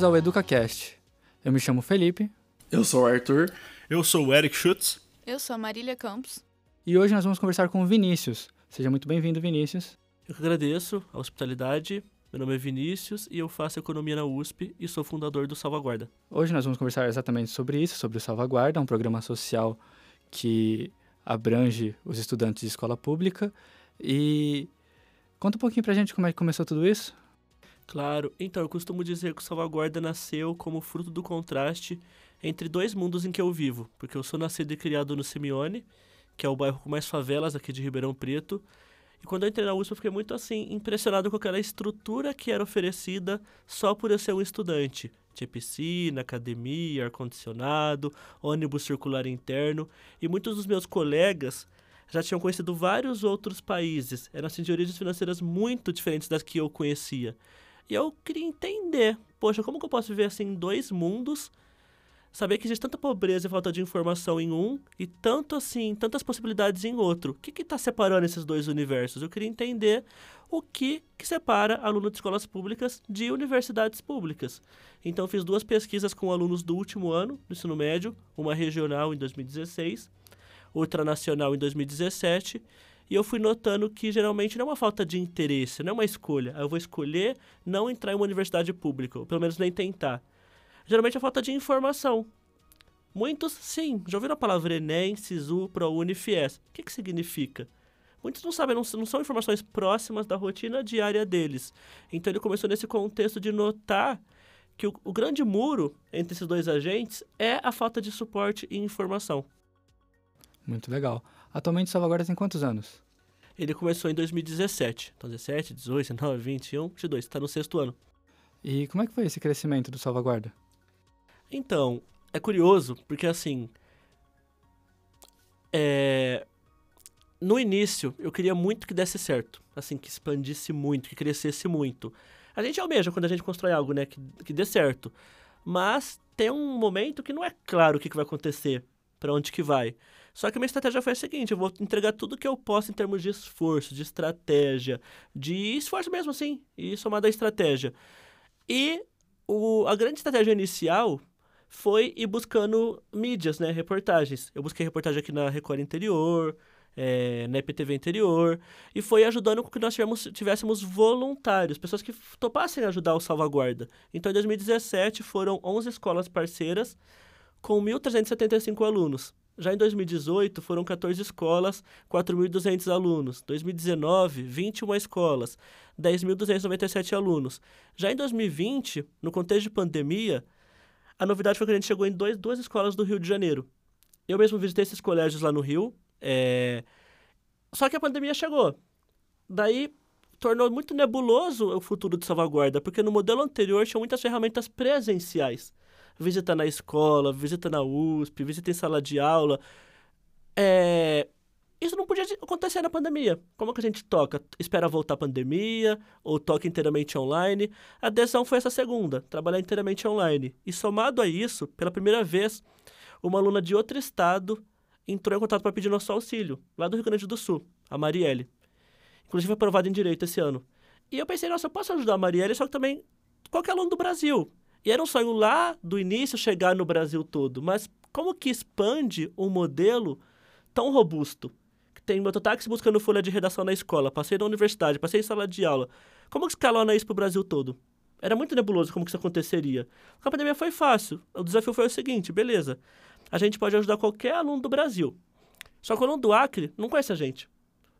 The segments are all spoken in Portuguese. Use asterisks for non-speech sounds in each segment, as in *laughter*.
bem-vindos ao EducaCast. Eu me chamo Felipe. Eu sou o Arthur. Eu sou o Eric Schutz. Eu sou a Marília Campos. E hoje nós vamos conversar com o Vinícius. Seja muito bem-vindo, Vinícius. Eu que agradeço a hospitalidade. Meu nome é Vinícius e eu faço economia na USP e sou fundador do Salvaguarda. Hoje nós vamos conversar exatamente sobre isso, sobre o Salvaguarda, um programa social que abrange os estudantes de escola pública. E conta um pouquinho pra gente como é que começou tudo isso. Claro, então eu costumo dizer que o Salvaguarda nasceu como fruto do contraste entre dois mundos em que eu vivo, porque eu sou nascido e criado no Simeone, que é o bairro com mais favelas aqui de Ribeirão Preto, e quando eu entrei na USP eu fiquei muito assim, impressionado com aquela estrutura que era oferecida só por eu ser um estudante. Tinha piscina, academia, ar-condicionado, ônibus circular interno, e muitos dos meus colegas já tinham conhecido vários outros países, eram assim, de origens financeiras muito diferentes das que eu conhecia. E eu queria entender, poxa, como que eu posso viver assim em dois mundos, saber que existe tanta pobreza e falta de informação em um e tanto assim, tantas possibilidades em outro. O que está separando esses dois universos? Eu queria entender o que, que separa aluno de escolas públicas de universidades públicas. Então fiz duas pesquisas com alunos do último ano do ensino médio, uma regional em 2016, outra nacional em 2017 e eu fui notando que geralmente não é uma falta de interesse, não é uma escolha. Eu vou escolher não entrar em uma universidade pública, ou pelo menos nem tentar. Geralmente é falta de informação. Muitos, sim, já ouviram a palavra Enem, SISU, ProUni, FIES. O que, que significa? Muitos não sabem, não, não são informações próximas da rotina diária deles. Então ele começou nesse contexto de notar que o, o grande muro entre esses dois agentes é a falta de suporte e informação. Muito legal. Atualmente Salvaguarda tem quantos anos? Ele começou em 2017. Então, 17, 18, 19, 21, 22. Está no sexto ano. E como é que foi esse crescimento do Salvaguarda? Então, é curioso, porque assim. É... No início, eu queria muito que desse certo. Assim, que expandisse muito, que crescesse muito. A gente almeja quando a gente constrói algo, né? Que, que dê certo. Mas tem um momento que não é claro o que, que vai acontecer, para onde que vai. Só que minha estratégia foi a seguinte: eu vou entregar tudo que eu posso em termos de esforço, de estratégia, de esforço mesmo assim, e somado à estratégia. E o, a grande estratégia inicial foi ir buscando mídias, né, reportagens. Eu busquei reportagem aqui na Record Interior, é, na EPTV Interior, e foi ajudando com que nós tivéssemos voluntários, pessoas que topassem ajudar o Salvaguarda. Então, em 2017, foram 11 escolas parceiras com 1.375 alunos. Já em 2018, foram 14 escolas, 4.200 alunos. 2019, 21 escolas, 10.297 alunos. Já em 2020, no contexto de pandemia, a novidade foi que a gente chegou em dois, duas escolas do Rio de Janeiro. Eu mesmo visitei esses colégios lá no Rio, é... só que a pandemia chegou. Daí tornou muito nebuloso o futuro de salvaguarda, porque no modelo anterior tinha muitas ferramentas presenciais visita na escola, visita na USP, visita em sala de aula. É... Isso não podia acontecer na pandemia. Como que a gente toca? Espera voltar a pandemia ou toca inteiramente online? A decisão foi essa segunda, trabalhar inteiramente online. E somado a isso, pela primeira vez, uma aluna de outro estado entrou em contato para pedir nosso auxílio, lá do Rio Grande do Sul, a Marielle. Inclusive foi aprovada em Direito esse ano. E eu pensei, nossa, eu posso ajudar a Marielle, só que também qualquer aluno do Brasil. E era um sonho lá do início chegar no Brasil todo, mas como que expande um modelo tão robusto? Que tem mototáxi buscando folha de redação na escola, passei na universidade, passei em sala de aula. Como que escalona isso para o Brasil todo? Era muito nebuloso como que isso aconteceria. A pandemia foi fácil. O desafio foi o seguinte, beleza. A gente pode ajudar qualquer aluno do Brasil. Só que o aluno do Acre não conhece a gente.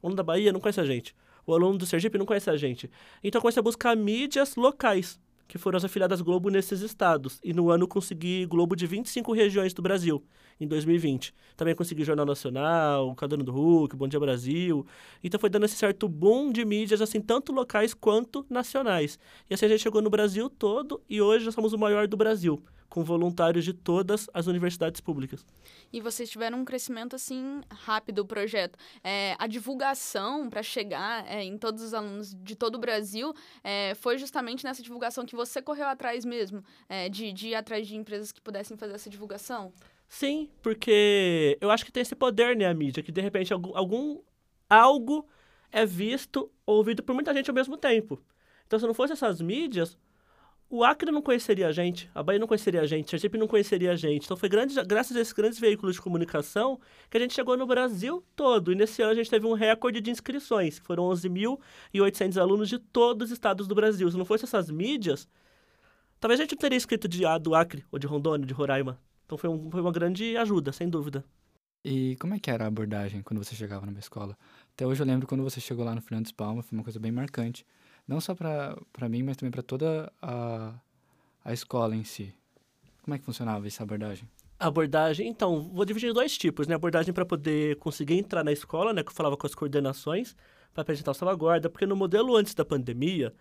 O aluno da Bahia não conhece a gente. O aluno do Sergipe não conhece a gente. Então comecei a buscar mídias locais que foram as afiliadas Globo nesses estados. E no ano consegui Globo de 25 regiões do Brasil, em 2020. Também consegui Jornal Nacional, Caderno do Hulk, Bom Dia Brasil. Então foi dando esse certo boom de mídias, assim, tanto locais quanto nacionais. E assim a gente chegou no Brasil todo e hoje nós somos o maior do Brasil com voluntários de todas as universidades públicas. E vocês tiveram um crescimento assim rápido o projeto. É, a divulgação para chegar é, em todos os alunos de todo o Brasil é, foi justamente nessa divulgação que você correu atrás mesmo, é, de, de ir atrás de empresas que pudessem fazer essa divulgação? Sim, porque eu acho que tem esse poder, né, a mídia, que de repente algum, algum algo é visto, ouvido por muita gente ao mesmo tempo. Então, se não fosse essas mídias, o Acre não conheceria a gente, a Bahia não conheceria a gente, a Sergipe não conheceria a gente. Então foi grande, graças a esses grandes veículos de comunicação que a gente chegou no Brasil todo. E nesse ano a gente teve um recorde de inscrições, que foram 11.800 alunos de todos os estados do Brasil. Se não fosse essas mídias, talvez a gente não teria escrito de, do Acre, ou de Rondônia, de Roraima. Então foi, um, foi uma grande ajuda, sem dúvida. E como é que era a abordagem quando você chegava numa escola? Até hoje eu lembro quando você chegou lá no Fernandes Palma, foi uma coisa bem marcante. Não só para mim, mas também para toda a, a escola em si. Como é que funcionava essa abordagem? abordagem, então, vou dividir em dois tipos, né? Abordagem para poder conseguir entrar na escola, né? Que eu falava com as coordenações, para apresentar o salvaguarda, porque no modelo antes da pandemia,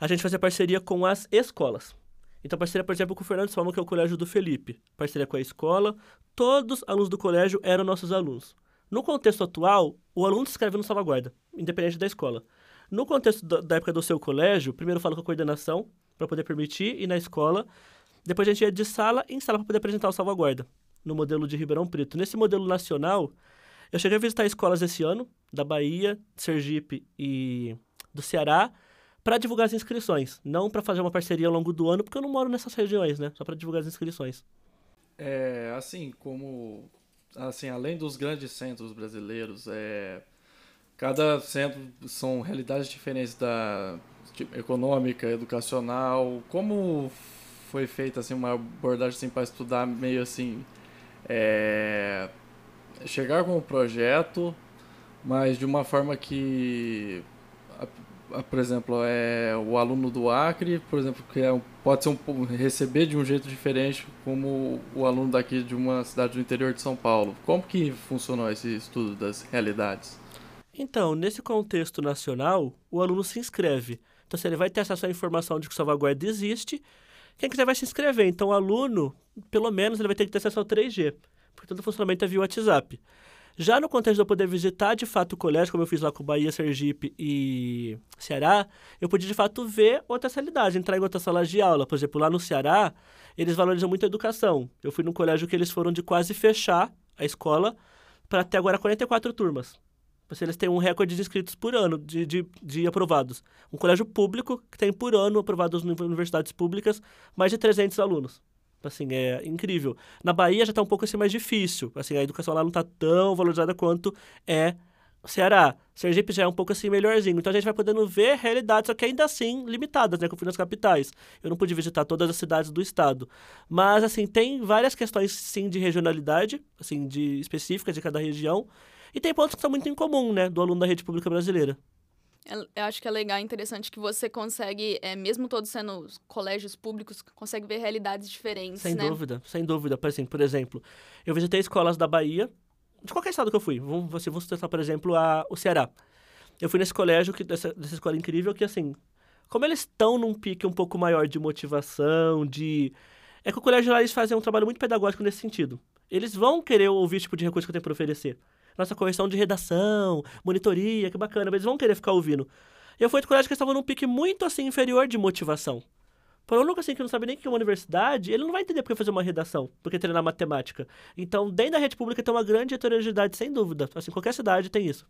a gente fazia parceria com as escolas. Então, parceria, por exemplo, com o Fernando Salmo, que é o colégio do Felipe. Parceria com a escola, todos os alunos do colégio eram nossos alunos. No contexto atual, o aluno se inscreve no salvaguarda, independente da escola. No contexto da época do seu colégio, primeiro falo com a coordenação, para poder permitir ir na escola. Depois a gente ia de sala em sala para poder apresentar o salvaguarda, no modelo de Ribeirão Preto. Nesse modelo nacional, eu cheguei a visitar escolas esse ano, da Bahia, Sergipe e do Ceará, para divulgar as inscrições. Não para fazer uma parceria ao longo do ano, porque eu não moro nessas regiões, né? Só para divulgar as inscrições. É, assim, como... Assim, além dos grandes centros brasileiros, é, Cada centro são realidades diferentes da tipo, econômica, educacional. Como foi feita assim uma abordagem assim, para estudar meio assim é, chegar com o projeto, mas de uma forma que por exemplo, é o aluno do Acre, por exemplo, que é, pode ser um, receber de um jeito diferente como o aluno daqui de uma cidade do interior de São Paulo. Como que funcionou esse estudo das realidades? Então, nesse contexto nacional, o aluno se inscreve. Então, se ele vai ter acesso à informação de que o salvaguarda existe, quem quiser vai se inscrever. Então, o aluno, pelo menos, ele vai ter que ter acesso ao 3G, porque todo o funcionamento é via WhatsApp. Já no contexto de eu poder visitar, de fato, o colégio, como eu fiz lá com Bahia, Sergipe e Ceará, eu podia, de fato, ver outras realidades, entrar em outras salas de aula. Por exemplo, lá no Ceará, eles valorizam muito a educação. Eu fui num colégio que eles foram de quase fechar a escola para ter agora 44 turmas. Eles têm um recorde de inscritos por ano, de, de, de aprovados. Um colégio público que tem por ano aprovados em universidades públicas mais de 300 alunos. Assim, é incrível. Na Bahia já está um pouco assim mais difícil. Assim, a educação lá não está tão valorizada quanto é Ceará. Sergipe já é um pouco assim melhorzinho. Então a gente vai podendo ver realidades, só que ainda assim limitadas, né? Que eu fui nas capitais. Eu não pude visitar todas as cidades do estado. Mas, assim, tem várias questões, sim, de regionalidade, assim, de específicas de cada região. E tem pontos que são muito em comum, né, do aluno da rede pública brasileira. É, eu acho que é legal, interessante que você consegue, é, mesmo todos sendo colégios públicos, consegue ver realidades diferentes, sem né? dúvida, sem dúvida. Por exemplo, por exemplo, eu visitei escolas da Bahia, de qualquer estado que eu fui. Vamos, você, vamos testar, por exemplo, a, o Ceará. Eu fui nesse colégio, que, dessa, dessa escola incrível, que assim, como eles estão num pique um pouco maior de motivação, de... É que o colégio lá eles fazem um trabalho muito pedagógico nesse sentido. Eles vão querer ouvir o tipo de recurso que eu tenho para oferecer nossa correção de redação, monitoria, que bacana, mas eles vão querer ficar ouvindo. Eu fui de colégio que estavam num pique muito assim inferior de motivação. Para o aluno assim, que não sabe nem o que é uma universidade, ele não vai entender por que fazer uma redação, por que treinar matemática. Então, dentro da rede pública tem uma grande heterogeneidade, sem dúvida. Assim, qualquer cidade tem isso.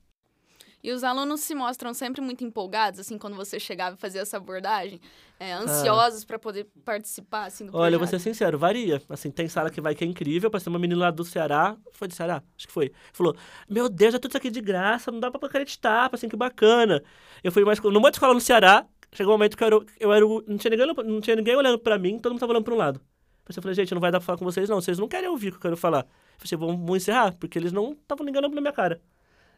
E os alunos se mostram sempre muito empolgados, assim, quando você chegava e fazia essa abordagem, é, ansiosos ah. para poder participar, assim, do Olha, projeto. vou ser sincero, varia. Assim, tem sala que vai que é incrível, ser uma menina lá do Ceará, foi de Ceará? Acho que foi. Falou, meu Deus, é tudo isso aqui de graça, não dá pra acreditar, assim, que bacana. Eu fui mais, numa escola no Ceará, chegou um momento que eu era, eu era não, tinha ninguém, não tinha ninguém olhando pra mim, todo mundo tava olhando pra um lado. Eu falei, gente, não vai dar pra falar com vocês, não. Vocês não querem ouvir o que eu quero falar. Eu falei, vamos, vamos encerrar, porque eles não estavam ligando pra minha cara.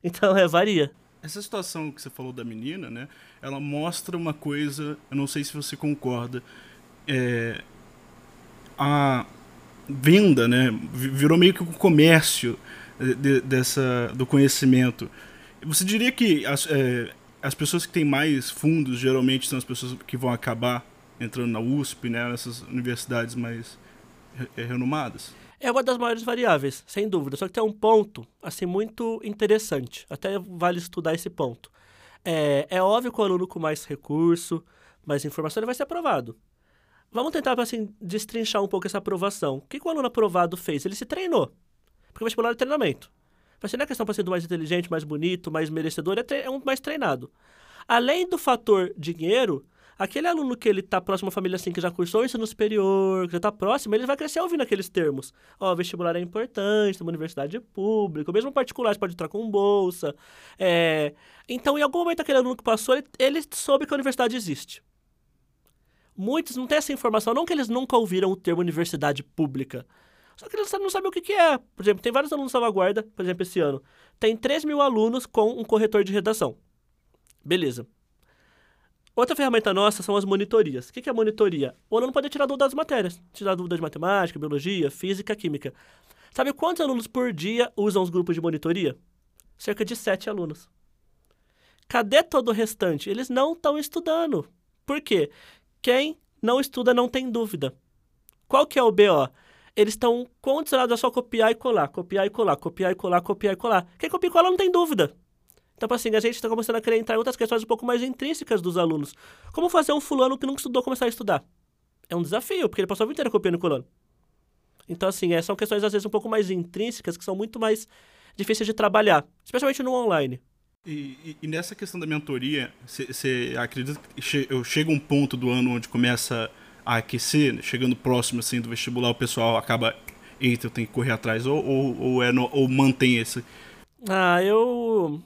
Então, *laughs* é, varia. Essa situação que você falou da menina, né? Ela mostra uma coisa, eu não sei se você concorda, é, a venda, né? Virou meio que o um comércio de, dessa, do conhecimento. Você diria que as, é, as pessoas que têm mais fundos geralmente são as pessoas que vão acabar entrando na USP, né? Nessas universidades mais renomadas? É uma das maiores variáveis, sem dúvida. Só que tem um ponto, assim, muito interessante. Até vale estudar esse ponto. É, é óbvio que o aluno com mais recurso, mais informação, ele vai ser aprovado. Vamos tentar, assim, destrinchar um pouco essa aprovação. O que, que o aluno aprovado fez? Ele se treinou. Porque o vestibular é treinamento. Mas não é questão para ser mais inteligente, mais bonito, mais merecedor, é, é um mais treinado. Além do fator dinheiro, Aquele aluno que ele tá próximo à família assim, que já cursou ensino superior, que já tá próximo, ele vai crescer ouvindo aqueles termos. Ó, vestibular é importante, uma universidade pública, mesmo particular, você pode entrar com bolsa. É... Então, em algum momento, aquele aluno que passou, ele, ele soube que a universidade existe. Muitos não têm essa informação, não que eles nunca ouviram o termo universidade pública. Só que eles não sabem o que, que é. Por exemplo, tem vários alunos salvaguarda, por exemplo, esse ano. Tem 3 mil alunos com um corretor de redação. Beleza. Outra ferramenta nossa são as monitorias. O que é monitoria? O aluno pode tirar dúvidas das matérias. Tirar dúvidas de matemática, biologia, física, química. Sabe quantos alunos por dia usam os grupos de monitoria? Cerca de 7 alunos. Cadê todo o restante? Eles não estão estudando. Por quê? Quem não estuda não tem dúvida. Qual que é o BO? Eles estão condicionados a só copiar e colar, copiar e colar, copiar e colar, copiar e colar. Quem copia e cola não tem dúvida. Então, assim, a gente está começando a querer entrar em outras questões um pouco mais intrínsecas dos alunos. Como fazer um fulano que nunca estudou começar a estudar? É um desafio, porque ele passou a vida inteira copiando e colando. Então, assim, é, são questões às vezes um pouco mais intrínsecas, que são muito mais difíceis de trabalhar, especialmente no online. E, e, e nessa questão da mentoria, você acredita que che, eu chego um ponto do ano onde começa a aquecer, chegando próximo assim do vestibular, o pessoal acaba, eita, eu tenho que correr atrás, ou, ou, ou, é no, ou mantém esse? Ah, eu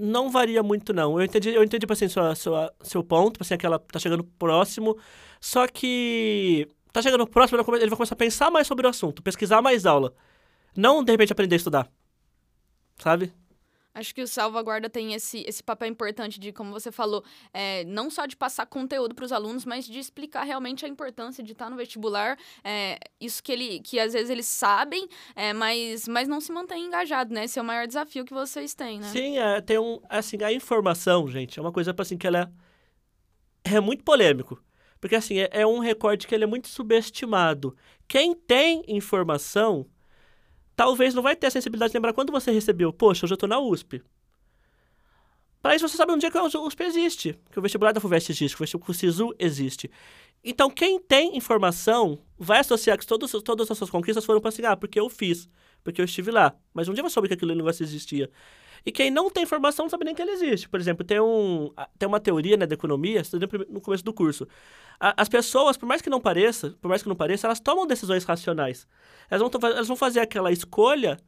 não varia muito, não. Eu entendi, eu entendi tipo assim, sua, sua, seu ponto, tipo assim, aquela tá chegando próximo, só que tá chegando próximo, ele vai começar a pensar mais sobre o assunto, pesquisar mais aula. Não, de repente, aprender a estudar. Sabe? Acho que o Salvaguarda tem esse, esse papel importante de, como você falou, é, não só de passar conteúdo para os alunos, mas de explicar realmente a importância de estar no vestibular. É, isso que, ele, que às vezes eles sabem, é, mas, mas não se mantém engajado, né? Esse é o maior desafio que vocês têm, né? Sim, é, tem um. Assim, a informação, gente, é uma coisa assim que ela é, é muito polêmico. Porque assim, é, é um recorte que ele é muito subestimado. Quem tem informação talvez não vai ter a sensibilidade de lembrar quando você recebeu. Poxa, hoje eu estou na USP. Para isso você sabe um dia que a USP existe, que o vestibular da FUVEST existe, que o SISU existe. Então, quem tem informação vai associar que todos, todas as suas conquistas foram para assim, ah, porque eu fiz, porque eu estive lá. Mas um dia você soube que aquele negócio existia. E quem não tem informação não sabe nem que ele existe. Por exemplo, tem, um, tem uma teoria né, da economia, no começo do curso. as pessoas, por mais que não pareça, por mais que não pareça, elas tomam decisões racionais. Elas vão, elas vão fazer aquela escolha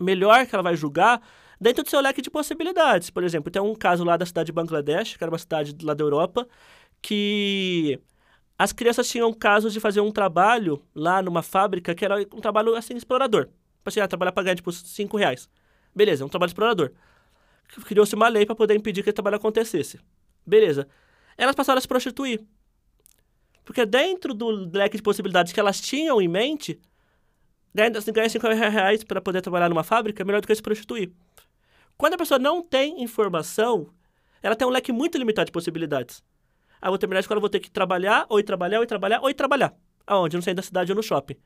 melhor que ela vai julgar dentro do seu leque de possibilidades. Por exemplo, tem um caso lá da cidade de Bangladesh, que era uma cidade lá da Europa, que as crianças tinham casos de fazer um trabalho lá numa fábrica que era um trabalho assim explorador. Tipo assim, ah, trabalhar para ganhar tipo 5 reais. Beleza, é um trabalho explorador. Criou-se uma lei para poder impedir que esse trabalho acontecesse. Beleza. Elas passaram a se prostituir. Porque dentro do leque de possibilidades que elas tinham em mente, ganhar, 5 reais para poder trabalhar numa fábrica é melhor do que se prostituir. Quando a pessoa não tem informação, ela tem um leque muito limitado de possibilidades. Ah, vou terminar a escola, vou ter que trabalhar, ou ir trabalhar, ou ir trabalhar, ou ir trabalhar. Aonde? No centro da cidade ou no shopping.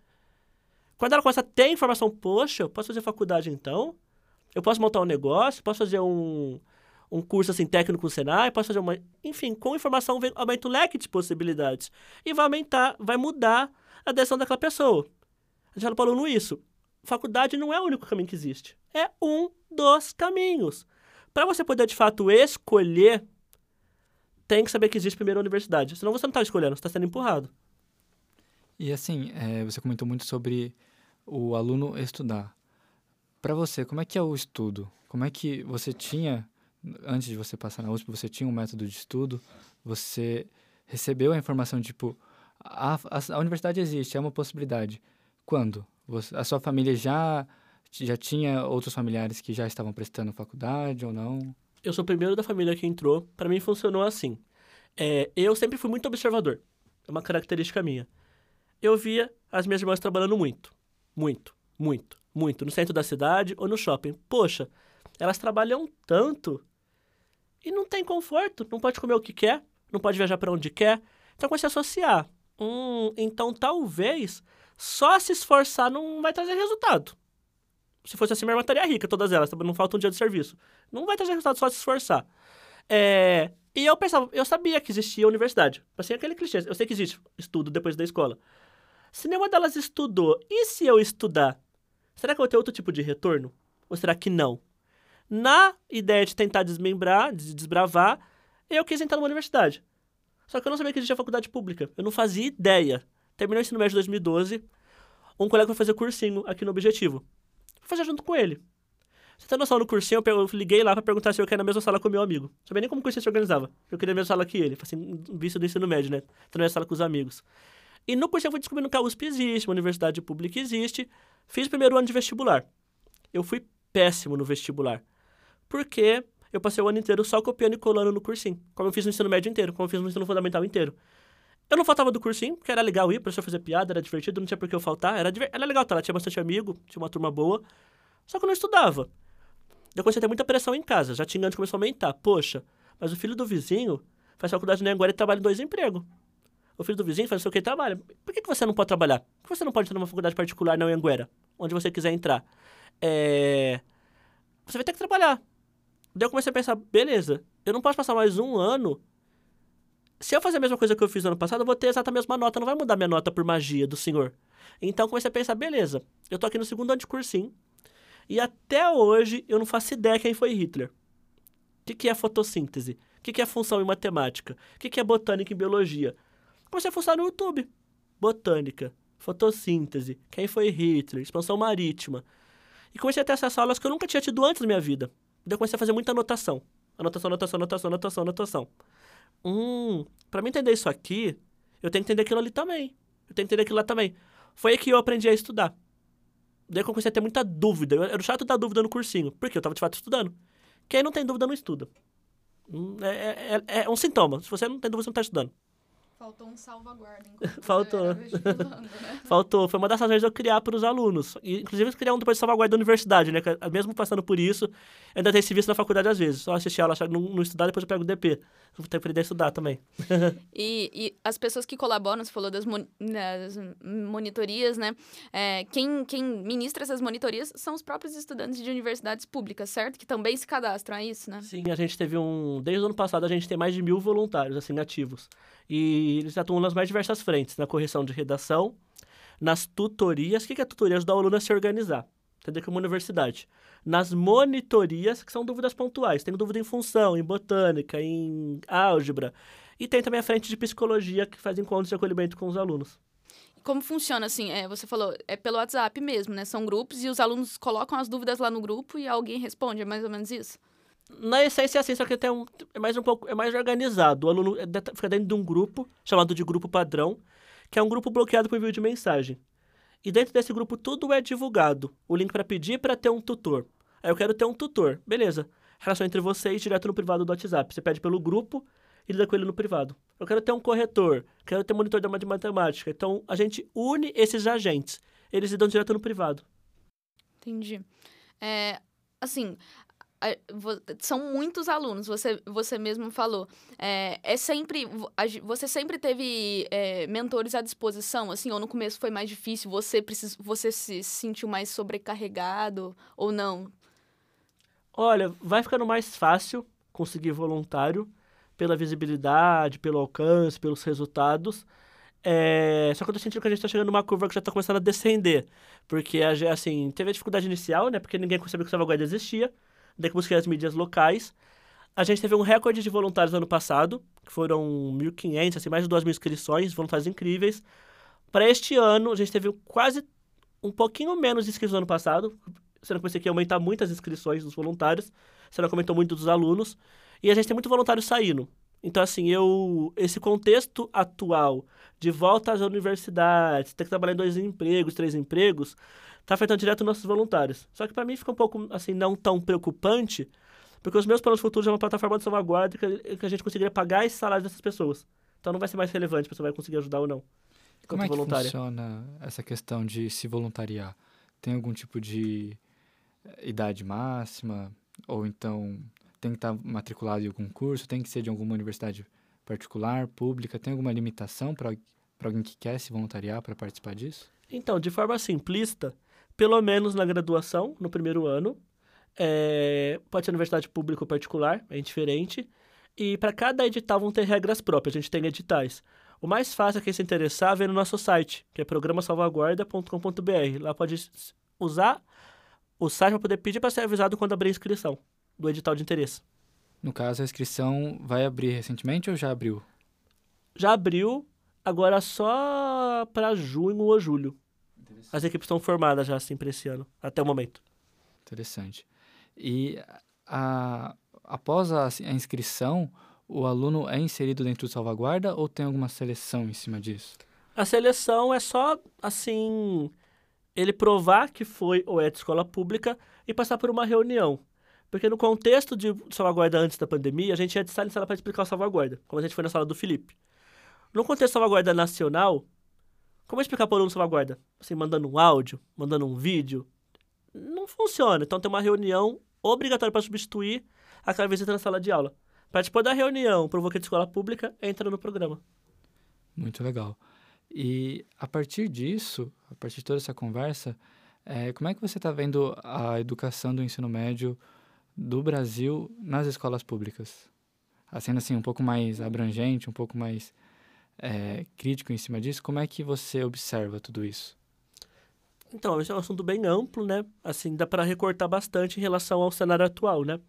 Quando ela começa a ter informação, poxa, eu posso fazer faculdade então? Eu posso montar um negócio, posso fazer um, um curso assim técnico no Senai, posso fazer uma. Enfim, com informação vem, aumenta o leque de possibilidades. E vai aumentar, vai mudar a decisão daquela pessoa. A gente fala para o aluno isso. Faculdade não é o único caminho que existe. É um dos caminhos. Para você poder de fato escolher, tem que saber que existe primeiro a universidade. Senão você não está escolhendo, você está sendo empurrado. E assim, é, você comentou muito sobre o aluno estudar. Para você, como é que é o estudo? Como é que você tinha, antes de você passar na USP, você tinha um método de estudo? Você recebeu a informação, tipo, a, a, a universidade existe, é uma possibilidade. Quando? Você, a sua família já, já tinha outros familiares que já estavam prestando faculdade ou não? Eu sou o primeiro da família que entrou. Para mim funcionou assim. É, eu sempre fui muito observador. É uma característica minha. Eu via as minhas irmãs trabalhando muito. Muito, muito muito no centro da cidade ou no shopping. Poxa, elas trabalham tanto e não tem conforto, não pode comer o que quer, não pode viajar para onde quer. Então, com se associar. Hum, então, talvez só se esforçar não vai trazer resultado. Se fosse assim, minha irmã estaria rica, todas elas, não falta um dia de serviço. Não vai trazer resultado só se esforçar. É, e eu pensava, eu sabia que existia a universidade. Assim, aquele clichê. Eu sei que existe estudo depois da escola. Se nenhuma delas estudou, e se eu estudar? Será que eu vou ter outro tipo de retorno? Ou será que não? Na ideia de tentar desmembrar, de desbravar, eu quis entrar numa universidade. Só que eu não sabia que existia faculdade pública. Eu não fazia ideia. Terminou o ensino médio em 2012. Um colega foi fazer cursinho aqui no Objetivo. Fui fazer junto com ele. Você tem no cursinho, eu liguei lá pra perguntar se eu queria na mesma sala com o meu amigo. Não sabia nem como o cursinho se organizava. Eu queria na mesma sala que ele. Assim, visto do ensino médio, né? Tô na mesma sala com os amigos. E no cursinho eu fui descobrindo que a USP existe, uma universidade pública existe. Fiz o primeiro ano de vestibular. Eu fui péssimo no vestibular. Porque eu passei o ano inteiro só copiando e colando no cursinho. Como eu fiz no ensino médio inteiro, como eu fiz no ensino fundamental inteiro. Eu não faltava do cursinho, porque era legal ir, o professor fazer piada, era divertido, não tinha por que eu faltar. Era, era legal, tá? Lá tinha bastante amigo, tinha uma turma boa. Só que eu não estudava. Eu comecei a ter muita pressão em casa, já tinha antes começou a aumentar. Poxa, mas o filho do vizinho faz faculdade no Anguera e trabalha em dois empregos. O filho do vizinho faz o que trabalha. Por que, que você não pode trabalhar? Por que você não pode entrar numa faculdade particular na Anguera, onde você quiser entrar? É... Você vai ter que trabalhar. Daí eu comecei a pensar, beleza, eu não posso passar mais um ano. Se eu fazer a mesma coisa que eu fiz no ano passado, eu vou ter exatamente a mesma nota, não vai mudar minha nota por magia do senhor. Então comecei a pensar, beleza, eu tô aqui no segundo ano de cursinho, e até hoje eu não faço ideia quem foi Hitler. O que, que é fotossíntese? O que, que é função em matemática? O que, que é botânica em biologia? Comecei a fuçar no YouTube. Botânica, fotossíntese, quem foi Hitler, expansão marítima. E comecei a ter essas aulas que eu nunca tinha tido antes na minha vida. Daí eu comecei a fazer muita anotação. Anotação, anotação, anotação, anotação, anotação. Hum, pra mim entender isso aqui, eu tenho que entender aquilo ali também. Eu tenho que entender aquilo lá também. Foi aí que eu aprendi a estudar. Daí eu comecei a ter muita dúvida. Eu era chato da dúvida no cursinho. Porque eu tava de fato estudando. Quem não tem dúvida não estuda. Hum, é, é, é, é um sintoma. Se você não tem dúvida, você não tá estudando. Faltou um salvaguarda. *laughs* Faltou. Né? *laughs* Faltou. Foi uma das razões de eu criar para os alunos. E, inclusive, eu criar um depois de salvaguarda da universidade, né? Mesmo passando por isso, ainda tem serviço na faculdade às vezes. Só assistir aula, não, não estudar, depois eu pego o DP. Vou ter que aprender a estudar também. *laughs* e, e, as pessoas que colaboram, você falou das, mon das monitorias, né? É, quem, quem ministra essas monitorias são os próprios estudantes de universidades públicas, certo? Que também se cadastram, é isso, né? Sim, a gente teve um... Desde o ano passado, a gente tem mais de mil voluntários, assim, ativos. E eles atuam nas mais diversas frentes, na correção de redação, nas tutorias. O que é tutoria? Ajudar o aluno a se organizar. Entender que é uma universidade. Nas monitorias, que são dúvidas pontuais. Tem dúvida em função, em botânica, em álgebra. E tem também a frente de psicologia, que faz encontros de acolhimento com os alunos. Como funciona, assim, é, você falou, é pelo WhatsApp mesmo, né? São grupos e os alunos colocam as dúvidas lá no grupo e alguém responde, é mais ou menos isso? Na essência é assim, só que tem um, é mais um pouco, é mais organizado. O aluno é fica dentro de um grupo, chamado de grupo padrão, que é um grupo bloqueado por envio de mensagem. E dentro desse grupo tudo é divulgado. O link para pedir para ter um tutor. Aí eu quero ter um tutor. Beleza. Relação entre vocês direto no privado do WhatsApp. Você pede pelo grupo e lida com ele no privado. Eu quero ter um corretor, quero ter monitor de matemática. Então a gente une esses agentes. Eles lidam direto no privado. Entendi. É, assim, são muitos alunos, você, você mesmo falou. É, é sempre. Você sempre teve é, mentores à disposição, assim, ou no começo foi mais difícil, você, precis, você se sentiu mais sobrecarregado ou não? Olha, vai ficando mais fácil conseguir voluntário pela visibilidade, pelo alcance, pelos resultados. É, só que eu tô sentindo que a gente tá chegando numa curva que já tá começando a descender. Porque, assim, teve a dificuldade inicial, né? Porque ninguém sabia que o salvaguarda existia que busquei as mídias locais. A gente teve um recorde de voluntários no ano passado, que foram 1.500, assim, mais de 2.000 inscrições, voluntários incríveis. Para este ano, a gente teve quase um pouquinho menos de inscritos no ano passado, sendo que pensei que ia aumentar muitas inscrições dos voluntários, sendo que aumentou muito dos alunos, e a gente tem muito voluntário saindo. Então, assim, eu esse contexto atual de volta às universidades, ter que trabalhar em dois empregos, três empregos, tá afetando direto nossos voluntários. Só que para mim fica um pouco, assim, não tão preocupante, porque os meus planos futuros é uma plataforma de salvaguarda que, que a gente conseguiria pagar esse salário dessas pessoas. Então não vai ser mais relevante, a pessoa vai conseguir ajudar ou não. Como é que voluntária. funciona essa questão de se voluntariar? Tem algum tipo de eh, idade máxima? Ou então tem que estar matriculado em algum curso? Tem que ser de alguma universidade particular, pública? Tem alguma limitação para alguém que quer se voluntariar para participar disso? Então, de forma simplista, pelo menos na graduação, no primeiro ano. É, pode ser universidade pública ou particular, é indiferente. E para cada edital vão ter regras próprias, a gente tem editais. O mais fácil é quem se interessar ver no nosso site, que é programasalvaguarda.com.br. Lá pode usar o site para poder pedir para ser avisado quando abrir a inscrição do edital de interesse. No caso, a inscrição vai abrir recentemente ou já abriu? já abriu, agora só para junho ou julho. As equipes estão formadas já, assim, para esse ano, até o momento. Interessante. E a, após a, a inscrição, o aluno é inserido dentro do salvaguarda ou tem alguma seleção em cima disso? A seleção é só, assim, ele provar que foi ou é de escola pública e passar por uma reunião. Porque no contexto de salvaguarda antes da pandemia, a gente ia de sala em sala para explicar o salvaguarda, como a gente foi na sala do Felipe. No contexto de salvaguarda nacional, como explicar para o aluno salvaguarda? Assim, mandando um áudio, mandando um vídeo? Não funciona. Então tem uma reunião obrigatória para substituir aquela visita na sala de aula. Participou da reunião, provou que é de escola pública, entra no programa. Muito legal. E a partir disso, a partir de toda essa conversa, é, como é que você está vendo a educação do ensino médio do Brasil nas escolas públicas? Sendo assim, um pouco mais abrangente, um pouco mais é, crítico em cima disso, como é que você observa tudo isso? Então, esse é um assunto bem amplo, né? Assim, dá para recortar bastante em relação ao cenário atual, né?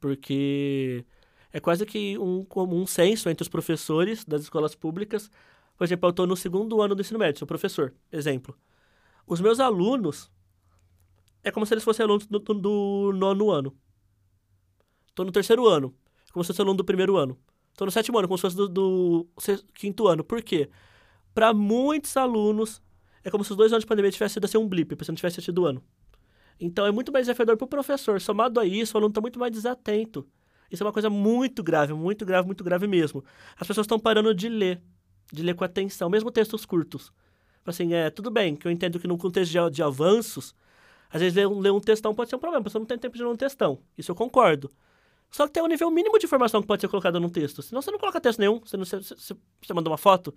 Porque é quase que um comum senso entre os professores das escolas públicas. Por exemplo, eu estou no segundo ano do ensino médio, sou professor, exemplo. Os meus alunos é como se eles fossem alunos do, do, nono ano. Estou no terceiro ano, como se fosse aluno do primeiro ano. Estou no sétimo ano, como se fosse do, do quinto ano. Por quê? Para muitos alunos, é como se os dois anos de pandemia tivessem sido assim, um blip, se não tivesse tido ano. Então é muito mais desafiador para o professor. Somado a isso, o aluno está muito mais desatento. Isso é uma coisa muito grave, muito grave, muito grave mesmo. As pessoas estão parando de ler, de ler com atenção, mesmo textos curtos. Assim, é, tudo bem, que eu entendo que no contexto de, de avanços, às vezes ler, ler um textão pode ser um problema, pessoa não tem tempo de ler um textão. Isso eu concordo. Só que tem um nível mínimo de informação que pode ser colocado num texto. Senão você não coloca texto nenhum, você, não, você, você, você manda uma foto.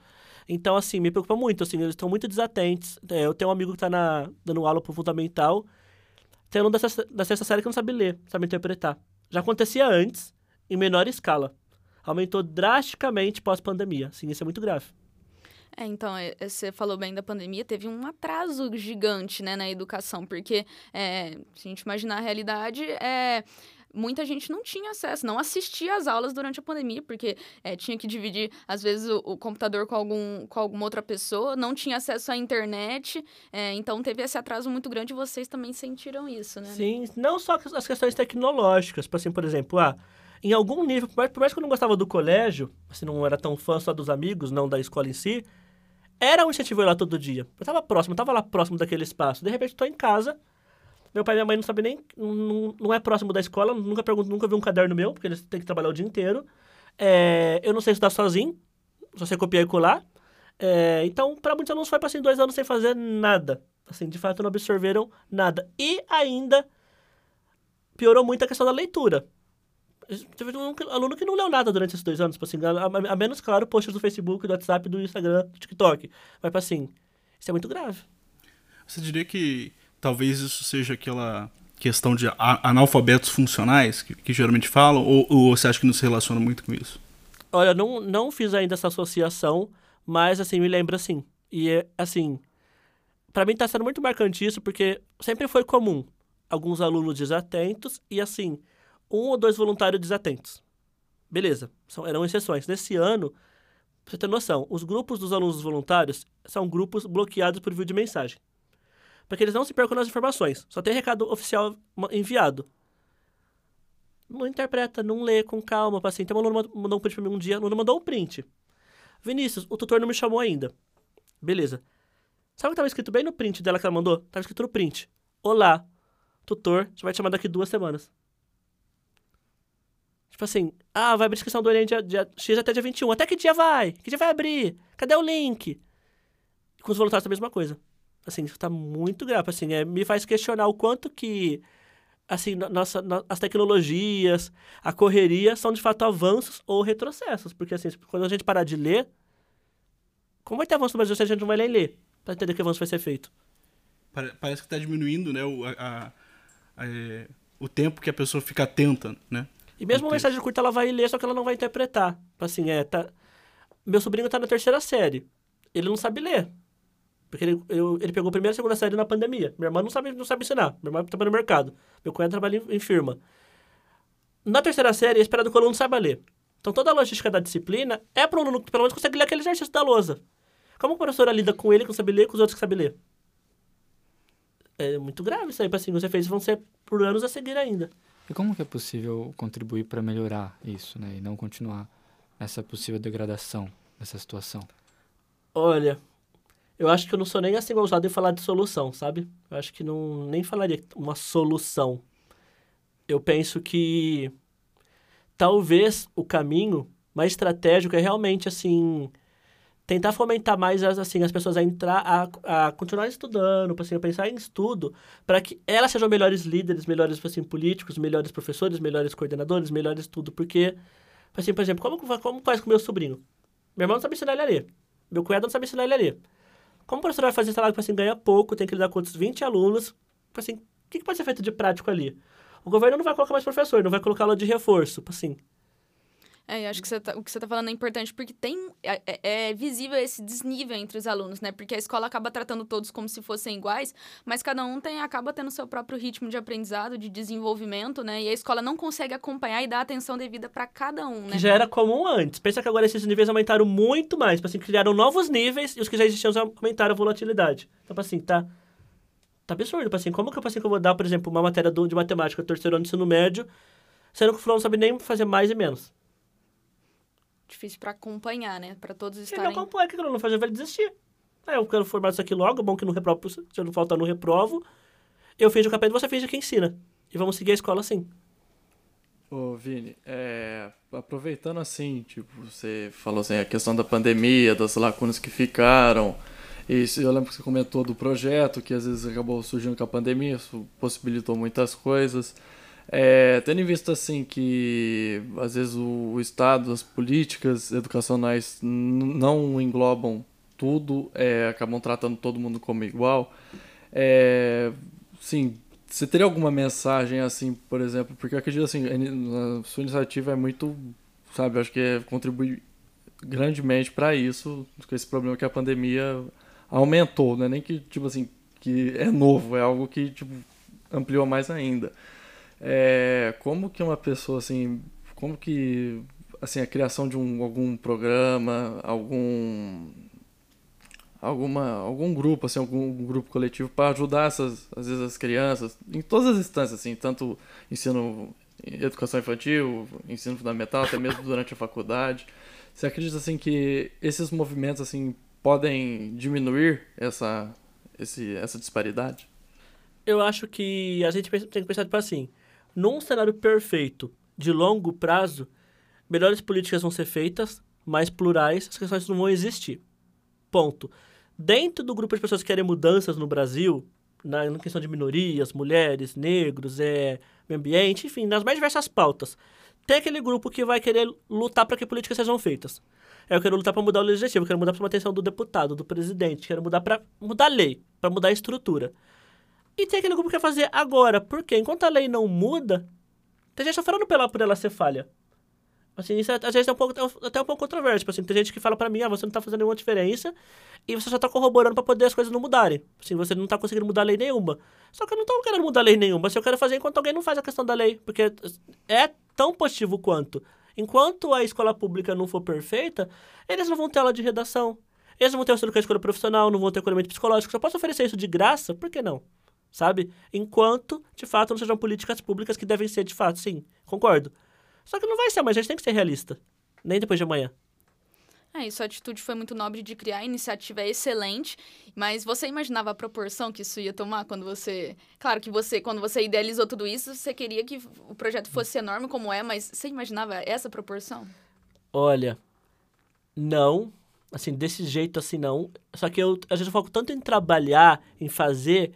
Então, assim, me preocupa muito, assim, eles estão muito desatentos. É, eu tenho um amigo que está dando aula pro fundamental, tem dessa, da sexta série que não sabe ler, sabe interpretar. Já acontecia antes, em menor escala. Aumentou drasticamente pós-pandemia. Assim, isso é muito grave. É, então, é, é, você falou bem da pandemia, teve um atraso gigante né, na educação, porque é, se a gente imaginar a realidade, é, muita gente não tinha acesso, não assistia às aulas durante a pandemia, porque é, tinha que dividir, às vezes, o, o, computador com, algum, com alguma outra pessoa, não tinha acesso à internet, é, então teve esse atraso muito grande e vocês também sentiram isso, né? Sim, não só as questões tecnológicas, assim, por exemplo, ah, em algum nível, por mais, por mais que eu não gostava do colégio, assim, não era tão fã só dos amigos, não da escola em si, era um incentivo ir lá todo dia. Eu estava próximo, eu estava lá próximo daquele espaço. De repente, estou em casa, meu pai e minha mãe não sabem nem. Não, não é próximo da escola, nunca pergunto, nunca vi um caderno meu, porque eles têm que trabalhar o dia inteiro. É, eu não sei estudar sozinho, só sei copiar e colar. É, então, para muitos alunos foi assim, dois anos sem fazer nada. Assim, de fato, não absorveram nada. E ainda piorou muito a questão da leitura. Teve um aluno que não leu nada durante esses dois anos, tipo assim, a, a, menos, claro, posts do Facebook, do WhatsApp, do Instagram, do TikTok. Mas, assim, isso é muito grave. Você diria que talvez isso seja aquela questão de analfabetos funcionais que, que geralmente falam, ou, ou, você acha que não se relaciona muito com isso? Olha, não, não fiz ainda essa associação, mas assim, me lembra assim. E é assim, para mim está sendo muito marcante isso, porque sempre foi comum alguns alunos desatentos e assim, um ou dois voluntários desatentos. Beleza, são, eram exceções. Nesse ano, pra você ter noção, os grupos dos alunos voluntários são grupos bloqueados por vídeo de mensagem para que eles não se percam nas informações. Só tem recado oficial enviado. Não interpreta, não lê com calma, assim. Então, o aluno mandou um print para mim um dia, o aluno mandou um print. Vinícius, o tutor não me chamou ainda. Beleza. Sabe o que estava escrito bem no print dela que ela mandou? Estava escrito no print. Olá, tutor, já vai te chamar daqui duas semanas. Tipo assim, ah, vai abrir inscrição do Enem dia, dia X até dia 21. Até que dia vai? Que dia vai abrir? Cadê o link? E com os voluntários a mesma coisa assim, isso tá muito grave, assim, é, me faz questionar o quanto que, assim, nossa, no, as tecnologias, a correria são de fato avanços ou retrocessos, porque assim, quando a gente parar de ler, como vai ter avanço no Brasil se a gente não vai nem ler, para entender que avanço vai ser feito? Parece que está diminuindo, né, o, a, a, a, é, o tempo que a pessoa fica atenta, né? E mesmo uma mensagem curta ela vai ler, só que ela não vai interpretar. Assim, é, tá... Meu sobrinho está na terceira série. Ele não sabe ler. Porque ele, eu, ele pegou a primeira e segunda série na pandemia. Minha irmã não sabe, não sabe ensinar. Minha irmã trabalha no mercado. Meu cunhado trabalha em, em firma. Na terceira série, é esperado que o aluno saiba ler. Então toda a logística da disciplina é para um aluno que pelo menos consegue ler aquele exercício da lousa. Como a professora lida com ele que não sabe ler e com os outros que sabem ler? É muito grave isso aí, assim, os efeitos vão ser por anos a seguir ainda. E como que é possível contribuir para melhorar isso, né? E não continuar essa possível degradação dessa situação? Olha, eu acho que eu não sou nem assim ousado em falar de solução, sabe? Eu acho que não nem falaria uma solução. Eu penso que talvez o caminho mais estratégico é realmente assim tentar fomentar mais as, assim, as pessoas a entrar, a, a continuar estudando, assim, a pensar em estudo, para que elas sejam melhores líderes, melhores assim, políticos, melhores professores, melhores coordenadores, melhores tudo. Porque, assim, por exemplo, como, como faz com meu sobrinho? Meu irmão não sabe ensinar ele a ler. Meu cunhado não sabe ensinar ele a ler. Como o professor vai fazer trabalho que assim, ganha pouco, tem que lidar com outros 20 alunos? Assim, o que, pode ser feito de prático ali? O governo não vai colocar mais professor, não vai colocar aula de reforço. Assim, é, eu acho que tá, o que você está falando é importante porque tem é, é, é, visível esse desnível entre os alunos, né? Porque a escola acaba tratando todos como se fossem iguais, mas cada um tem acaba tendo seu próprio ritmo de aprendizado, de desenvolvimento, né? E a escola não consegue acompanhar e dar atenção devida para cada um, né? Que já era comum antes. Pensa que agora esses níveis aumentaram muito mais, tipo assim, criaram novos níveis e os que já existiam aumentaram a volatilidade. Então, tipo assim, tá tá absurdo, tipo assim, como que, assim, que eu vou dar, por exemplo, uma matéria do, de matemática terceiro ano de ensino médio, sendo que o fulano não sabe nem fazer mais e menos difícil para acompanhar, né? Para todos estarem... Ele não acompanha, que ele não faz? Ele vai desistir. É, eu quero formar isso aqui logo, é bom que não reprovo, se eu não faltar, não reprovo. Eu fiz o capeta, você fez o que ensina. E vamos seguir a escola assim. Ô, Vini, é, aproveitando assim, tipo, você falou assim, a questão da pandemia, das lacunas que ficaram, e eu lembro que você comentou do projeto, que às vezes acabou surgindo com a pandemia, isso possibilitou muitas coisas. É, tendo em vista assim que às vezes o, o Estado, as políticas educacionais não englobam tudo, é, acabam tratando todo mundo como igual. É, sim, você teria alguma mensagem assim, por exemplo, porque eu acredito assim, a sua iniciativa é muito, sabe, acho que é, contribui grandemente para isso, com esse problema que a pandemia aumentou, não é nem que tipo assim que é novo, é algo que tipo ampliou mais ainda. É, como que uma pessoa assim, como que assim a criação de um algum programa, algum alguma algum grupo assim, algum grupo coletivo para ajudar essas às vezes as crianças em todas as instâncias assim, tanto ensino educação infantil, ensino fundamental, até mesmo durante a faculdade. Você acredita assim que esses movimentos assim podem diminuir essa esse, essa disparidade? Eu acho que a gente tem que pensar tipo assim, num cenário perfeito de longo prazo, melhores políticas vão ser feitas, mais plurais, as questões não vão existir. Ponto. Dentro do grupo de pessoas que querem mudanças no Brasil, na, questão de minorias, mulheres, negros, é, meio ambiente, enfim, nas mais diversas pautas, tem aquele grupo que vai querer lutar para que políticas sejam feitas. Eu quero lutar para mudar o legislativo, quero mudar para a atenção do deputado, do presidente, quero mudar para mudar a lei, para mudar a estrutura. E tem aquele grupo que quer fazer agora. Porque enquanto a lei não muda, tem gente sofrendo pela, por ela ser falha. Assim, isso é, às vezes é um pouco, é até um pouco controverso. Tipo assim, tem gente que fala para mim, ah, você não tá fazendo nenhuma diferença e você só tá corroborando para poder as coisas não mudarem. Assim, você não tá conseguindo mudar lei nenhuma. Só que eu não tô querendo mudar lei nenhuma. Se eu quero fazer enquanto alguém não faz a questão da lei. Porque é tão positivo quanto. Enquanto a escola pública não for perfeita, eles não vão ter aula de redação. Eles não vão ter auxílio com a escola profissional, não vão ter acolhimento psicológico. Se eu posso oferecer isso de graça, por que não? Sabe? Enquanto, de fato, não sejam políticas públicas que devem ser, de fato, sim, concordo. Só que não vai ser, mas a gente tem que ser realista. Nem depois de amanhã. É, e sua atitude foi muito nobre de criar, a iniciativa é excelente, mas você imaginava a proporção que isso ia tomar quando você... Claro que você, quando você idealizou tudo isso, você queria que o projeto fosse enorme como é, mas você imaginava essa proporção? Olha, não, assim, desse jeito assim não, só que eu, vezes eu foco tanto em trabalhar, em fazer,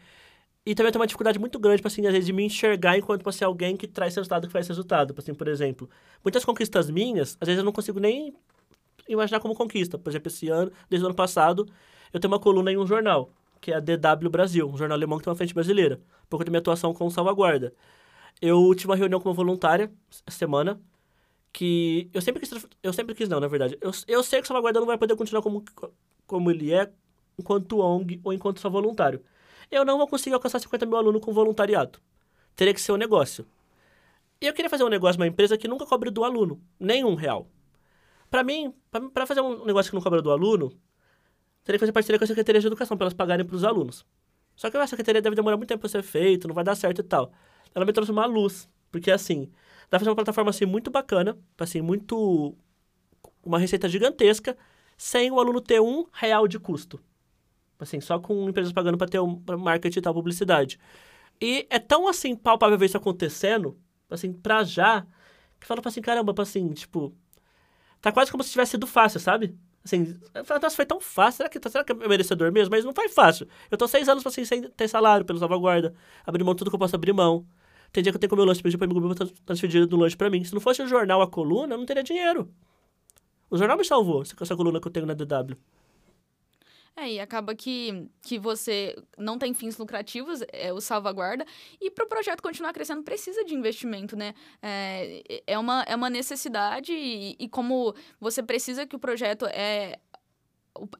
e também tem uma dificuldade muito grande, assim, às vezes, de me enxergar enquanto tipo assim, alguém que traz resultado, que faz resultado. Tipo assim, por exemplo, muitas conquistas minhas, às vezes eu não consigo nem imaginar como conquista. Por exemplo, esse ano, desde o ano passado, eu tenho uma coluna em um jornal, que é a DW Brasil, um jornal alemão que tem uma frente brasileira, por conta da minha atuação com salvaguarda. Eu tive uma reunião com uma voluntária essa semana, que eu sempre quis, eu sempre quis não, na verdade. Eu, eu sei que o salvaguarda não vai poder continuar como, como ele é enquanto ONG ou enquanto só voluntário eu não vou conseguir alcançar 50 mil alunos com voluntariado. Teria que ser um negócio. E eu queria fazer um negócio, uma empresa que nunca cobre do aluno, nenhum real. Para mim, para fazer um negócio que não cobra do aluno, teria que fazer parceria com a Secretaria de Educação, para elas pagarem para os alunos. Só que a Secretaria deve demorar muito tempo para ser feito, não vai dar certo e tal. Ela me trouxe uma luz, porque assim, dá pra fazer uma plataforma assim muito bacana, assim, muito. uma receita gigantesca, sem o aluno ter um real de custo. Assim, só com empresas pagando para ter um marketing e tal, publicidade. E é tão assim palpável ver isso acontecendo, assim, pra já, que fala assim, caramba, assim, tipo, tá quase como se tivesse sido fácil, sabe? Assim, nossa, foi tão fácil, será que, será que é merecedor mesmo? Mas não foi fácil. Eu tô seis anos assim, sem ter salário pelo salvaguarda, abrir mão de tudo que eu posso abrir mão. Tem dia que eu tenho que comer o lanche, pedir pra amigo meu transferir do lanche pra mim. Se não fosse o jornal, a coluna, eu não teria dinheiro. O jornal me salvou, essa coluna que eu tenho na DW. É, e acaba que, que você não tem fins lucrativos, é o salvaguarda, e para o projeto continuar crescendo precisa de investimento, né? É, é, uma, é uma necessidade, e, e como você precisa que o projeto é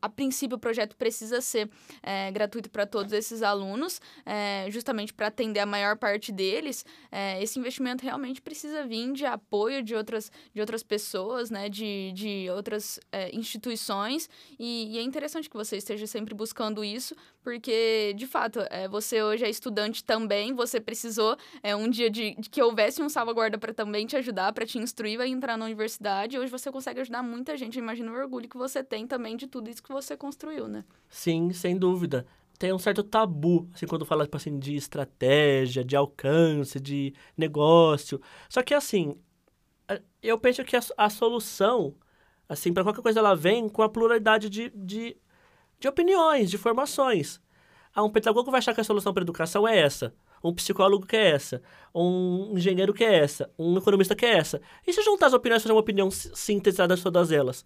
a princípio o projeto precisa ser é, gratuito para todos esses alunos, é, justamente para atender a maior parte deles. É, esse investimento realmente precisa vir de apoio de outras, de outras pessoas, né, de, de outras é, instituições, e, e, é interessante que você esteja sempre buscando isso, porque, de fato, é, você hoje é estudante também, você precisou é, um dia de, de que houvesse um salvaguarda para também te ajudar, para te instruir a entrar na universidade, hoje você consegue ajudar muita gente. Imagina o orgulho que você tem também de tudo tudo isso que você construiu, né? Sim, sem dúvida. Tem um certo tabu, assim, quando fala, tipo assim, de estratégia, de alcance, de negócio. Só que, assim, eu penso que a, a solução, assim, para qualquer coisa ela vem com a pluralidade de, de, de opiniões, de formações. Ah, um pedagogo vai achar que a solução para a educação é essa. Um psicólogo quer essa. Um engenheiro quer essa. Um economista quer essa. E se juntar as opiniões fazer uma opinião sintetizada de todas elas?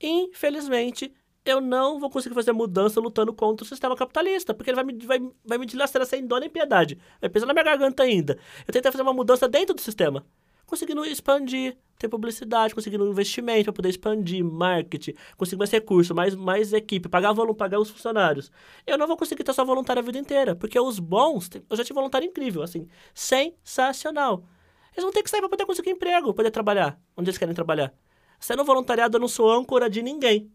Infelizmente, eu não vou conseguir fazer mudança lutando contra o sistema capitalista, porque ele vai me, vai, vai me dilacerar sem dó nem piedade. Vai pesar na minha garganta ainda. Eu tentei fazer uma mudança dentro do sistema. Conseguindo expandir, ter publicidade, conseguindo investimento para poder expandir, marketing, conseguir mais recursos, mais, mais equipe, pagar pagar os funcionários. Eu não vou conseguir ter só voluntário a vida inteira, porque os bons, eu já tive voluntário incrível, assim, sensacional. Eles vão ter que sair para poder conseguir emprego, poder trabalhar, onde eles querem trabalhar. Sendo voluntariado, eu não sou âncora de ninguém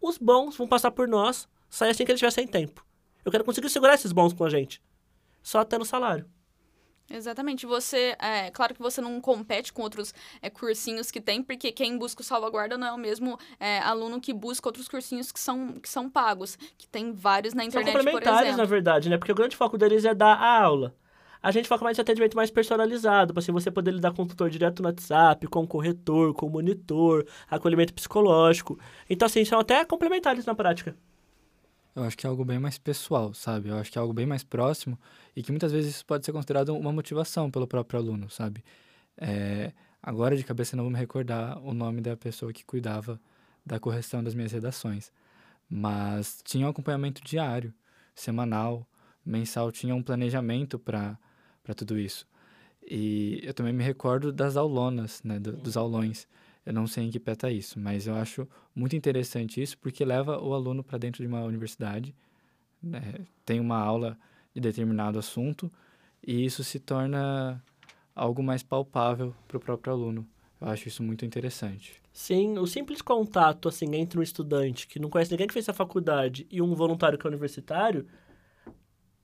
os bons vão passar por nós, sair assim que eles estiver sem tempo. Eu quero conseguir segurar esses bons com a gente. Só tendo salário. Exatamente. Você, é claro que você não compete com outros é, cursinhos que tem, porque quem busca o salvaguarda não é o mesmo é, aluno que busca outros cursinhos que são, que são pagos, que tem vários na internet, são complementares, na verdade, né? Porque o grande foco deles é dar a aula. A gente foca mais em atendimento mais personalizado, para assim, você poder lidar com o tutor direto no WhatsApp, com o corretor, com o monitor, acolhimento psicológico. Então, assim, são até complementares na prática. Eu acho que é algo bem mais pessoal, sabe? Eu acho que é algo bem mais próximo e que muitas vezes isso pode ser considerado uma motivação pelo próprio aluno, sabe? É, agora de cabeça não vou me recordar o nome da pessoa que cuidava da correção das minhas redações, mas tinha um acompanhamento diário, semanal, mensal, tinha um planejamento para para tudo isso. E eu também me recordo das aulonas, né, do, dos aulões. Eu não sei em que pé está isso, mas eu acho muito interessante isso porque leva o aluno para dentro de uma universidade, né, tem uma aula de determinado assunto e isso se torna algo mais palpável para o próprio aluno. Eu acho isso muito interessante. Sim, o simples contato assim entre um estudante que não conhece ninguém que fez a faculdade e um voluntário que é universitário,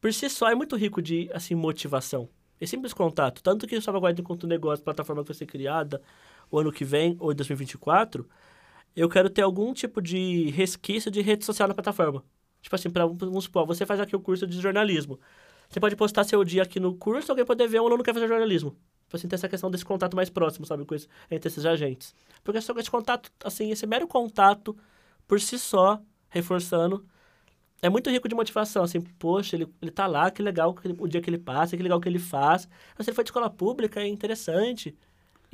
por si só é muito rico de assim motivação. É simples contato. Tanto que o Salvaguarda Enquanto Negócio, plataforma que vai ser criada o ano que vem, ou em 2024, eu quero ter algum tipo de resquício de rede social na plataforma. Tipo assim, pra, vamos supor, você faz aqui o curso de jornalismo. Você pode postar seu dia aqui no curso, alguém poder ver um aluno que quer fazer jornalismo. Tipo assim, ter essa questão desse contato mais próximo, sabe, com esse, entre esses agentes. Porque só esse contato, assim, esse mero contato, por si só, reforçando, é muito rico de motivação, assim, poxa, ele, ele tá lá, que legal o dia que ele passa, que legal que ele faz. Mas ele foi de escola pública, é interessante.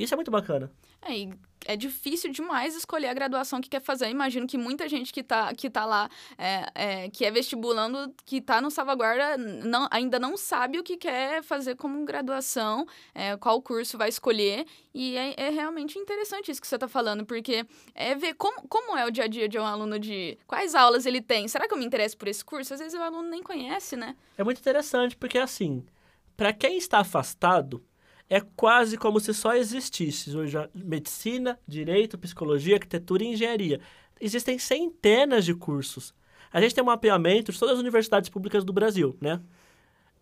Isso é muito bacana. É, e é difícil demais escolher a graduação que quer fazer. Eu imagino que muita gente que está que tá lá, é, é, que é vestibulando, que está no salvaguarda, não, ainda não sabe o que quer fazer como graduação, é, qual curso vai escolher. E é, é realmente interessante isso que você está falando, porque é ver como, como é o dia a dia de um aluno de quais aulas ele tem. Será que eu me interesso por esse curso? Às vezes o aluno nem conhece, né? É muito interessante, porque assim, para quem está afastado, é quase como se só existisse hoje medicina, direito, psicologia, arquitetura e engenharia. Existem centenas de cursos. A gente tem um mapeamento de todas as universidades públicas do Brasil, né?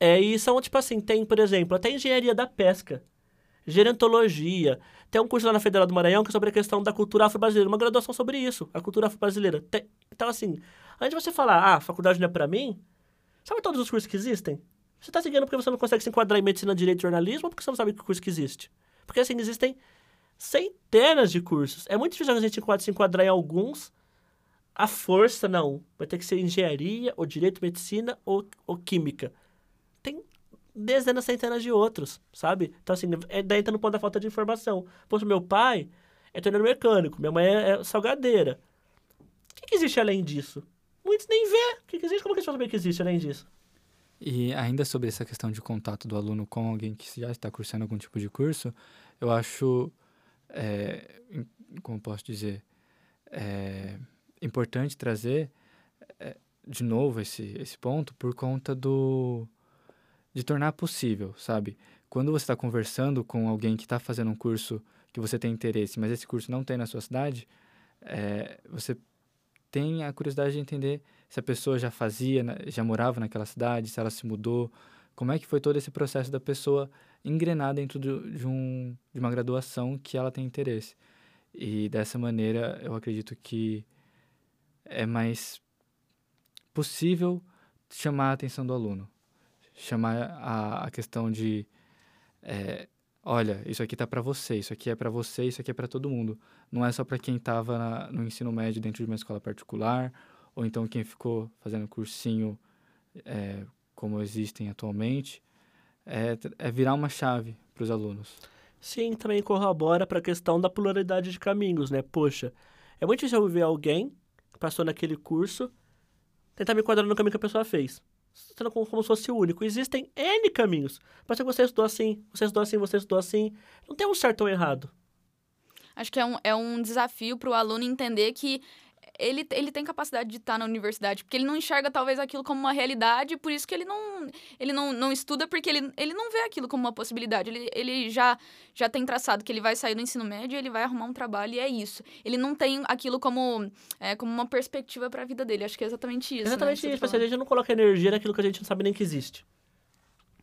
É, e são, tipo assim, tem, por exemplo, até engenharia da pesca, gerontologia. Tem um curso lá na Federal do Maranhão que é sobre a questão da cultura afro-brasileira, uma graduação sobre isso, a cultura afro-brasileira. Então, assim, antes de você falar, ah, faculdade não é para mim, sabe todos os cursos que existem? Você está seguindo porque você não consegue se enquadrar em medicina, direito e jornalismo ou porque você não sabe que curso que existe? Porque, assim, existem centenas de cursos. É muito difícil a gente se enquadrar em alguns. A força, não. Vai ter que ser engenharia, ou direito, medicina, ou, ou química tem dezenas, centenas de outros, sabe? Então, assim, é, daí entra no ponto da falta de informação. Poxa, meu pai é torneiro mecânico, minha mãe é, é salgadeira. O que, que, existe além disso? Muitos nem vê. O que, que existe? Como que eles vão saber que existe além disso? E ainda sobre essa questão de contato do aluno com alguém que já está cursando algum tipo de curso, eu acho, é, como posso dizer, é importante trazer é, de novo esse, esse ponto por conta do, de tornar possível, sabe? Quando você está conversando com alguém que está fazendo um curso que você tem interesse, mas esse curso não tem na sua cidade, é, você tem a curiosidade de entender se a pessoa já fazia, já morava naquela cidade, se ela se mudou, como é que foi todo esse processo da pessoa engrenar dentro de, de, um, de uma graduação que ela tem interesse. E dessa maneira, eu acredito que é mais possível chamar a atenção do aluno chamar a, a questão de é, olha, isso aqui tá para você, isso aqui é para você, isso aqui é para todo mundo. Não é só para quem estava no ensino médio dentro de uma escola particular, ou então quem ficou fazendo cursinho é, como existem atualmente. É, é virar uma chave para os alunos. Sim, também corrobora para a questão da pluralidade de caminhos, né? Poxa, é muito difícil ver alguém que passou naquele curso tentar me enquadrar no caminho que a pessoa fez sendo como, como se fosse o único. Existem N caminhos. Pode ser que você estudou assim, você estudou assim, você estudou assim. Não tem um certo ou errado. Acho que é um, é um desafio para o aluno entender que ele, ele tem capacidade de estar na universidade, porque ele não enxerga talvez aquilo como uma realidade, por isso que ele não, ele não, não estuda, porque ele, ele não vê aquilo como uma possibilidade. Ele, ele já, já tem traçado que ele vai sair do ensino médio, ele vai arrumar um trabalho e é isso. Ele não tem aquilo como, é, como uma perspectiva para a vida dele. Acho que é exatamente isso. Né, exatamente né, isso. Tá a gente não coloca energia naquilo que a gente não sabe nem que existe.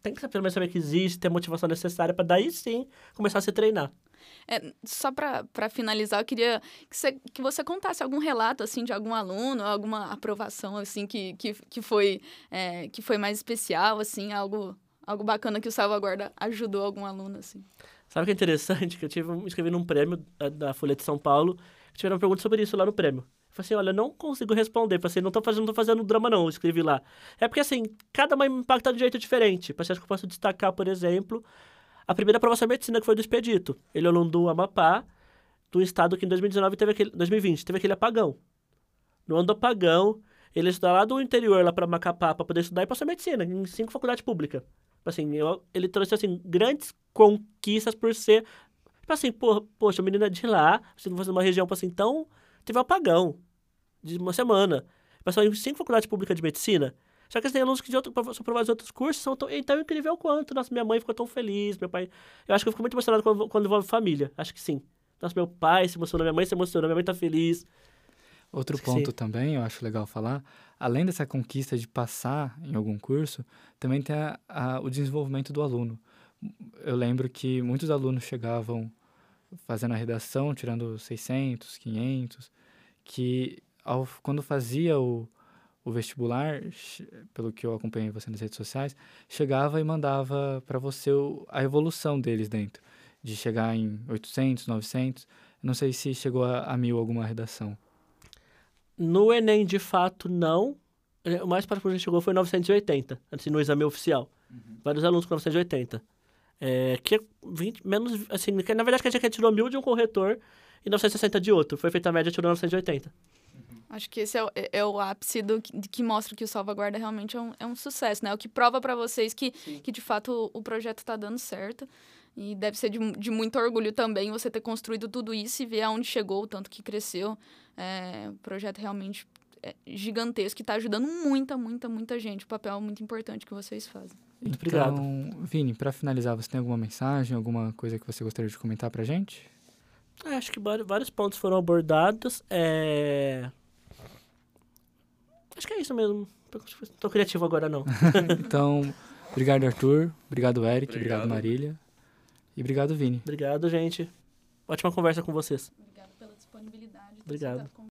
Tem que pelo menos saber que existe, ter a motivação necessária para daí sim começar a se treinar. É, só para finalizar, eu queria que você, que você contasse algum relato, assim, de algum aluno, alguma aprovação, assim, que, que, que, foi, é, que foi mais especial, assim, algo, algo bacana que o Salvaguarda ajudou algum aluno, assim. Sabe o que é interessante? Que eu tive, escrevi num prêmio da Folha de São Paulo, tiveram uma pergunta sobre isso lá no prêmio. Eu falei assim, olha, não consigo responder. Eu falei assim, não tô fazendo, não tô fazendo drama não, eu escrevi lá. É porque, assim, cada mãe impacta de um jeito diferente. Acho que eu posso destacar, por exemplo, a primeira aprovação em medicina, que foi do Expedito. Ele é aluno do Amapá, do estado que em 2019 teve aquele, 2020 teve aquele apagão. No ano do apagão, ele estudou lá do interior, lá para Macapá, para poder estudar e passou medicina, em cinco faculdades públicas. Tipo assim, eu, ele trouxe, assim, grandes conquistas por ser... Tipo assim, pô, poxa, o menino é de lá, você não uma região, tipo assim, tão... Teve um apagão de uma semana. Passou em cinco faculdades públicas de medicina. Só que tem alunos que de outro, são aprovados em outros cursos são tão, tão incrível quanto. Nossa, minha mãe ficou tão feliz, meu pai... Eu acho que eu fico muito emocionado quando, quando envolve família. Acho que sim. Nossa, meu pai se emocionou, minha mãe se emocionou, minha mãe tá feliz. Outro ponto também, eu acho legal falar, além dessa conquista de passar em algum curso, também tem a, a, o desenvolvimento do aluno. Eu lembro que muitos alunos chegavam fazendo a redação, tirando 600, 500, que ao, quando fazia o, o vestibular, pelo que eu acompanhei você nas redes sociais, chegava e mandava para você a evolução deles dentro, de chegar em 800, 900. Não sei se chegou a, a mil alguma redação. No Enem, de fato, não. É, o mais próximo que a gente chegou foi 980, assim, no exame oficial. Uhum. Vários alunos com 980. É, que é 20, menos, assim, na verdade que a gente tirou mil de um corretor e 960 de outro. Foi feita a média, tirou 980. Acho que esse é o, é, é o ápice do que, que, mostra que o Salvaguarda realmente é um, é um sucesso, né? O que prova para vocês que, que, de fato, o, o projeto está dando certo. E deve ser de, de muito orgulho também você ter construído tudo isso e ver aonde chegou, o tanto que cresceu. É, o projeto realmente é, gigantesco e está ajudando muita, muita, muita gente. O papel é muito importante que vocês fazem. Muito obrigado. Então, Vini, para finalizar, você tem alguma mensagem, alguma coisa que você gostaria de comentar pra gente? É, acho que vários pontos foram abordados. É... Acho que é isso mesmo. Tô, tô criativo agora, não. *laughs* *laughs* Então, obrigado, Arthur. Obrigado, Eric. Obrigado, Obrigado. Marília. E obrigado, Vini. Obrigado, gente. Ótima conversa com vocês. Obrigada pela disponibilidade. de ter Obrigado.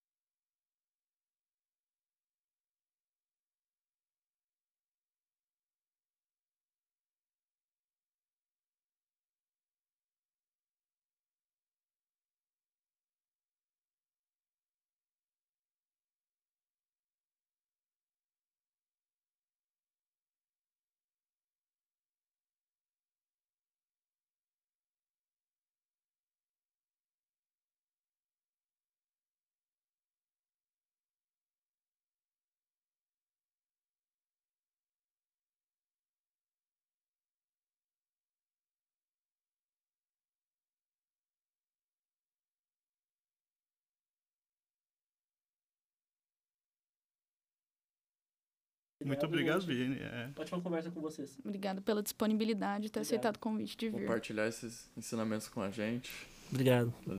Muito obrigado, Vini. É. Ótima conversa com vocês. Obrigada pela disponibilidade de ter Obrigado. aceitado o convite de vir. Compartilhar esses ensinamentos com a gente. Obrigado.